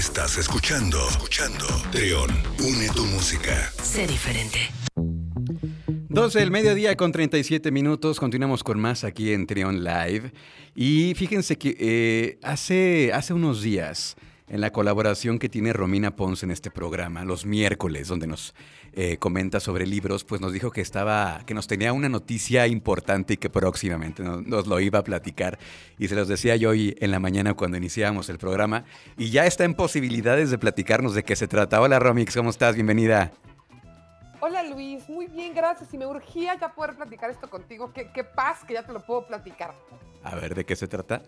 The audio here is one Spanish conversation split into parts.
Estás escuchando, escuchando. Trión, une tu música. Sé diferente. 12 del mediodía con 37 minutos. Continuamos con más aquí en Trion Live. Y fíjense que eh, hace, hace unos días, en la colaboración que tiene Romina Pons en este programa, los miércoles, donde nos eh, comenta sobre libros, pues nos dijo que estaba, que nos tenía una noticia importante y que próximamente nos, nos lo iba a platicar. Y se los decía yo hoy en la mañana cuando iniciábamos el programa. Y ya está en posibilidades de platicarnos de qué se trata. Hola Romix, ¿cómo estás? Bienvenida. Hola Luis, muy bien, gracias. Y me urgía ya poder platicar esto contigo. Qué, qué paz que ya te lo puedo platicar. A ver, ¿de qué se trata?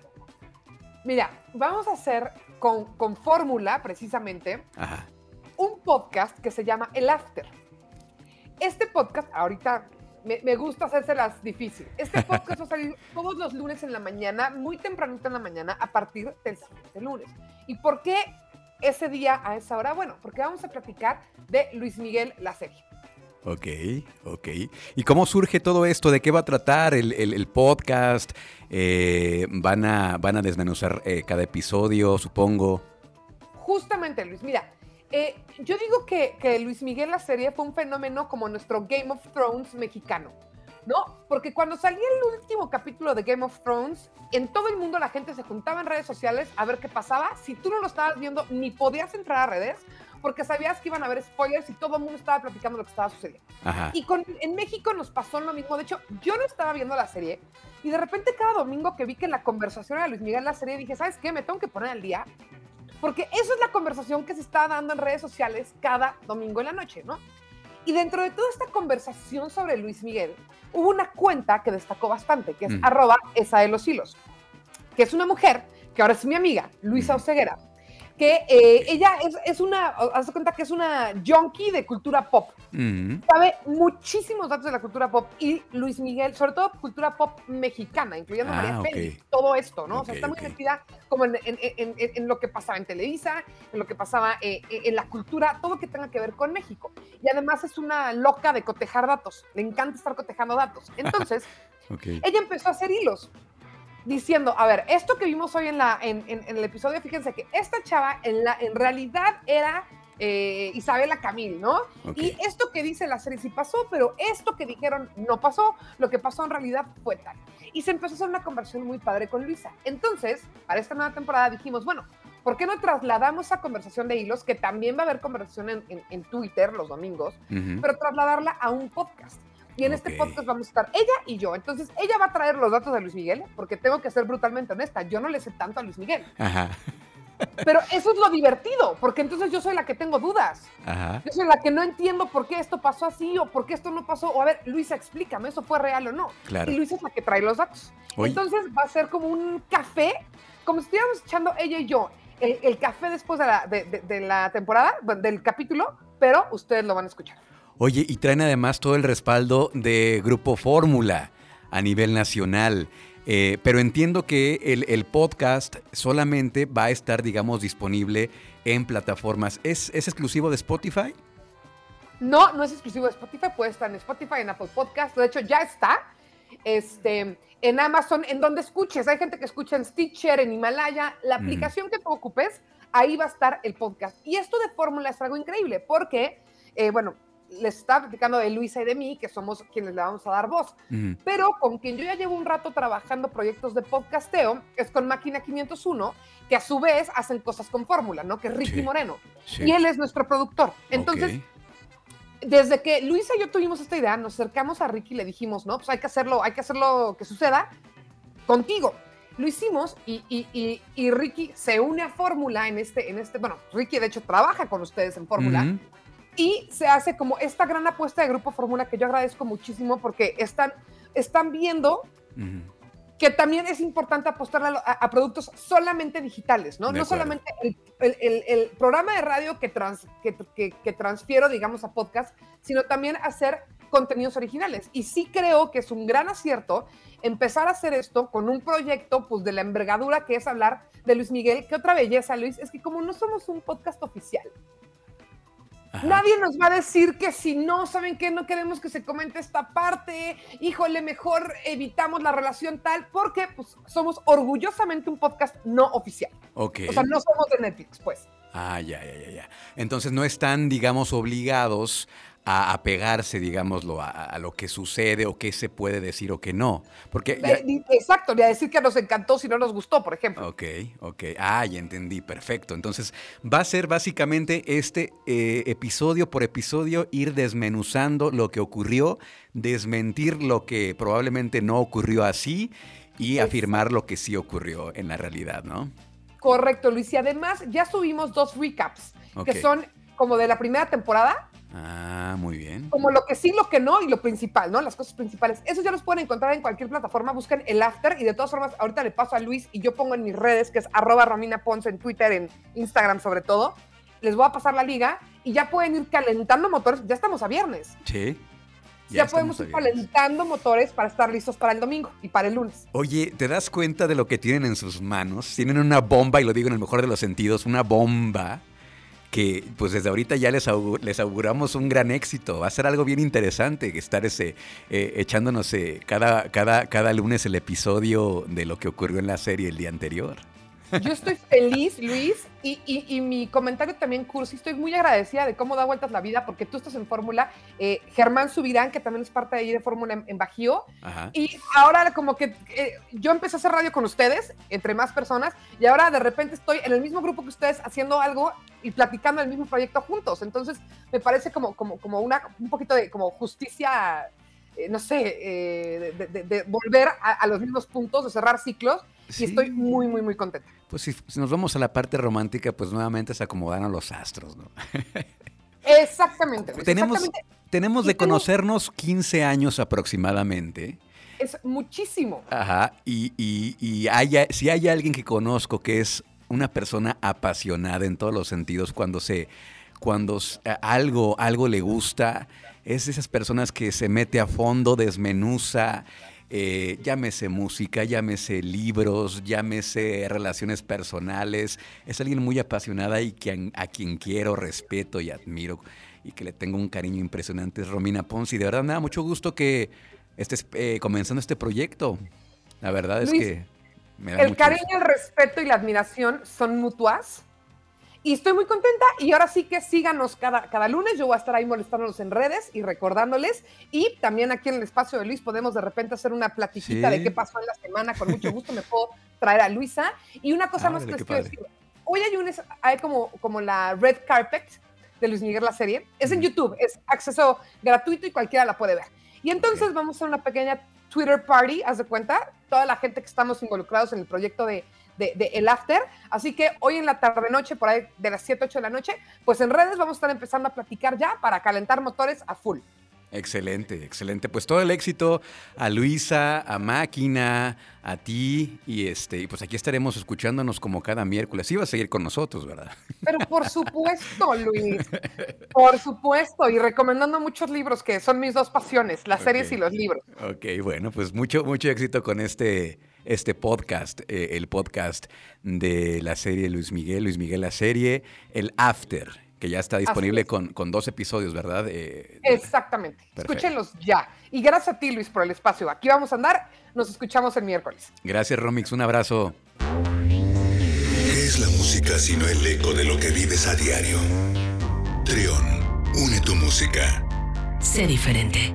Mira, vamos a hacer con, con fórmula, precisamente, Ajá. un podcast que se llama El After. Este podcast, ahorita me, me gusta hacérselas difícil. Este podcast va a salir todos los lunes en la mañana, muy tempranito en la mañana, a partir del siguiente lunes. ¿Y por qué ese día a esa hora? Bueno, porque vamos a platicar de Luis Miguel, la serie. Ok, ok. ¿Y cómo surge todo esto? ¿De qué va a tratar el, el- podcast? Eh, van, a, ¿Van a desmenuzar eh, cada episodio, supongo? Justamente, Luis, mira, eh, yo digo que, que Luis Miguel la serie fue un fenómeno como nuestro Game of Thrones mexicano, ¿no? Porque cuando salía el último capítulo de Game of Thrones, en todo el mundo la gente se juntaba en redes sociales a ver qué pasaba. Si tú no lo estabas viendo, ni podías entrar a redes porque sabías que iban a haber spoilers y todo el mundo estaba platicando lo que estaba sucediendo. Ajá. Y con, en México nos pasó lo mismo. De hecho, yo no estaba viendo la serie y de repente cada domingo que vi que la conversación era Luis Miguel la serie, dije, ¿sabes qué? Me tengo que poner al día. Porque eso es la conversación que se está dando en redes sociales cada domingo en la noche, ¿no? Y dentro de toda esta conversación sobre Luis Miguel, hubo una cuenta que destacó bastante, que es Mm. arroba esa de los hilos, que es una mujer, que ahora es mi amiga, Luisa Mm. Que eh, ella es, es una, haz de cuenta que es una junkie de cultura pop Mm, sabe muchísimos datos de la cultura pop y Luis Miguel, sobre todo cultura pop mexicana, incluyendo Ah, María ok. Félix, todo esto, ¿no? o sea, está muy metida como en, en- en- en- lo que pasaba en Televisa, en lo que pasaba eh, eh, en la cultura, todo que tenga que ver con México. Y además es una loca de cotejar datos, le encanta estar cotejando datos. Entonces, ella empezó a hacer hilos diciendo, a ver, esto que vimos hoy en, la, en, en- en el episodio, fíjense que esta chava en, la, en realidad era eh, Isabela Camil, ¿no? Y esto que dice la serie sí pasó, pero esto que dijeron no pasó, lo que pasó en realidad fue tal. Y se empezó a hacer una conversación muy padre con Luisa. Entonces, para esta nueva temporada dijimos, bueno, ¿por qué no trasladamos esa conversación de hilos, que también va a haber conversación en, en- en Twitter los domingos, pero trasladarla a un podcast. Y en este Ok. podcast vamos a estar ella y yo. Entonces, ella va a traer los datos de Luis Miguel, porque tengo que ser brutalmente honesta, yo no le sé tanto a Luis Miguel. Ajá. Pero eso es lo divertido, porque entonces yo soy la que tengo dudas. Ajá. Yo soy la que no entiendo por qué esto pasó así o por qué esto no pasó. O a ver, Luisa, explícame, ¿eso fue real o no? Claro. Y Luisa es la que trae los datos. Entonces va a ser como un café, como si estuviéramos echando ella y yo el, el café después de la, de- de- de la temporada, del capítulo, pero ustedes lo van a escuchar. Oye, y traen además todo el respaldo de Grupo Fórmula a nivel nacional. Eh, pero entiendo que el, el podcast solamente va a estar, digamos, disponible en plataformas. ¿Es, es exclusivo de Spotify? No, no es exclusivo de Spotify, puede estar en Spotify, en Apple Podcast, de hecho ya está. Este, en Amazon, en donde escuches. Hay gente que escucha en Stitcher, en Himalaya, la Ujú. aplicación que tú ocupes, ahí va a estar el podcast. Y esto de fórmula es algo increíble, porque, eh, bueno, les estaba platicando de Luisa y de mí, que somos quienes le vamos a dar voz. Ujú. Pero con quien yo ya llevo un rato trabajando proyectos de podcasteo es con Máquina 501, que a su vez hacen cosas con fórmula, ¿no? Que es Ricky Sí. Moreno. Sí. Y él es nuestro productor. Entonces, Ok. desde que Luisa y yo tuvimos esta idea, nos acercamos a Ricky y le dijimos, no, pues hay que hacerlo, hay que hacerlo que suceda contigo. Lo hicimos y, y- y- y Ricky se une a Fórmula en este, en este, bueno, Ricky de hecho trabaja con ustedes en Fórmula Ujú. Y se hace como esta gran apuesta de Grupo Fórmula que yo agradezco muchísimo porque están, están viendo que también es importante apostar a, productos solamente digitales, ¿no? De no acuerdo. solamente el, el- el- el programa de radio que, trans- que, que- que transfiero, digamos, a podcast, sino también hacer contenidos originales. Y sí creo que es un gran acierto empezar a hacer esto con un proyecto pues, de la envergadura que es hablar de Luis Miguel. Que otra belleza, Luis, es que como no somos un podcast oficial, Ajá. Nadie nos va a decir que si no, ¿saben qué? No queremos que se comente esta parte. Híjole, mejor evitamos la relación tal, porque pues, somos orgullosamente un podcast no oficial. Ok. O sea, no somos de Netflix, pues. Ah, ya, ya, ya, ya. Entonces no están, digamos, obligados a apegarse, digámoslo, a, a lo que sucede o qué se puede decir o qué no. Porque ya- Exacto, ni a decir que nos encantó si no nos gustó, por ejemplo. Ok, ok. Ah, ya entendí, perfecto. Entonces, va a ser básicamente este eh, episodio por episodio ir desmenuzando lo que ocurrió, desmentir lo que probablemente no ocurrió así y Exacto. afirmar lo que sí ocurrió en la realidad, ¿no? Correcto, Luis. Y además ya subimos dos recaps, que son como de la primera temporada, Ah, muy bien. como lo que sí, lo que no y lo principal, ¿no? Las cosas principales. Esos ya los pueden encontrar en cualquier plataforma. Busquen el after y de todas formas, ahorita le paso a Luis y yo pongo en mis redes, que es arroba Romina Ponce en Twitter, en Instagram sobre todo. Les voy a pasar la liga y ya pueden ir calentando motores. Ya estamos a viernes. Sí. Ya, podemos ir calentando motores para estar listos para el domingo y para el lunes. Oye, ¿te das cuenta de lo que tienen en sus manos? Tienen una bomba, y lo digo en el mejor de los sentidos, una bomba que pues desde ahorita ya les, les auguramos un gran éxito. Va a ser algo bien interesante estar ese, eh, echándonos eh, cada, cada, cada lunes el episodio de lo que ocurrió en la serie el día anterior. Yo estoy feliz, Luis, y, y- y mi comentario también, Cursi, estoy muy agradecida de cómo da vueltas la vida, porque tú estás en Fórmula, eh, Germán Subirán, que también es parte de ahí de Fórmula en, en Bajío, Ajá. y ahora como que eh, yo empecé a hacer radio con ustedes, entre más personas, y ahora de repente estoy en el mismo grupo que ustedes haciendo algo y platicando el mismo proyecto juntos, entonces me parece como, como, como una, un poquito de como justicia, eh, no sé, eh, de, de- de volver a, a los mismos puntos, de cerrar ciclos, Sí. y estoy muy, muy, muy contenta. Pues si, si nos vamos a la parte romántica, pues nuevamente se acomodaron los astros, ¿no? Exactamente. Luis, Tenemos, exactamente. tenemos de conocernos 15 años aproximadamente. Es muchísimo. Ajá, y, y- y haya- si hay alguien que conozco que es una persona apasionada en todos los sentidos, cuando se, cuando algo, algo le gusta, es de esas personas que se mete a fondo, desmenuza, eh, llámese música, llámese libros, llámese relaciones personales, es alguien muy apasionada y que, a quien quiero, respeto y admiro y que le tengo un cariño impresionante, es Romina Ponce. Y de verdad me da mucho gusto que estés eh, comenzando este proyecto. La verdad es Luis, que me da El mucho cariño, gusto. el respeto y la admiración son mutuas. Y estoy muy contenta. Y ahora sí que síganos cada, cada lunes. Yo voy a estar ahí molestándolos en redes y recordándoles. Y también aquí en el espacio de Luis podemos de repente hacer una platiquita Sí. de qué pasó en la semana. Con mucho gusto me puedo traer a Luisa. Y una cosa más que les quiero decir. Hoy hay, un, hay como, como la red carpet de Luis Miguel la serie. Es en. YouTube. Es acceso gratuito y cualquiera la puede ver. Y entonces vamos a una pequeña Twitter party, haz de cuenta, toda la gente que estamos involucrados en el proyecto de, de- de El After. Así que hoy en la tarde-noche, por ahí de las 7, 8 de la noche, pues en redes vamos a estar empezando a platicar ya para calentar motores a full. Excelente, excelente. Pues todo el éxito a Luisa, a Máquina, a ti y este, y pues aquí estaremos escuchándonos como cada miércoles. Sí vas a seguir con nosotros, ¿verdad? Pero por supuesto, Luis, por supuesto, y recomendando muchos libros que son mis dos pasiones, las series y los libros. Ok, bueno, pues mucho, mucho éxito con este, este podcast, eh, el podcast de la serie Luis Miguel, Luis Miguel la serie, el After, que ya está disponible es. con, con dos episodios, ¿verdad? Eh, Exactamente. Perfecto. Escúchenlos ya. Y gracias a ti, Luis, por el espacio. Aquí vamos a andar. Nos escuchamos el miércoles. Gracias, Romix, un abrazo. ¿Qué es la música sino el eco de lo que vives a diario? Trión, une tu música. Sé diferente.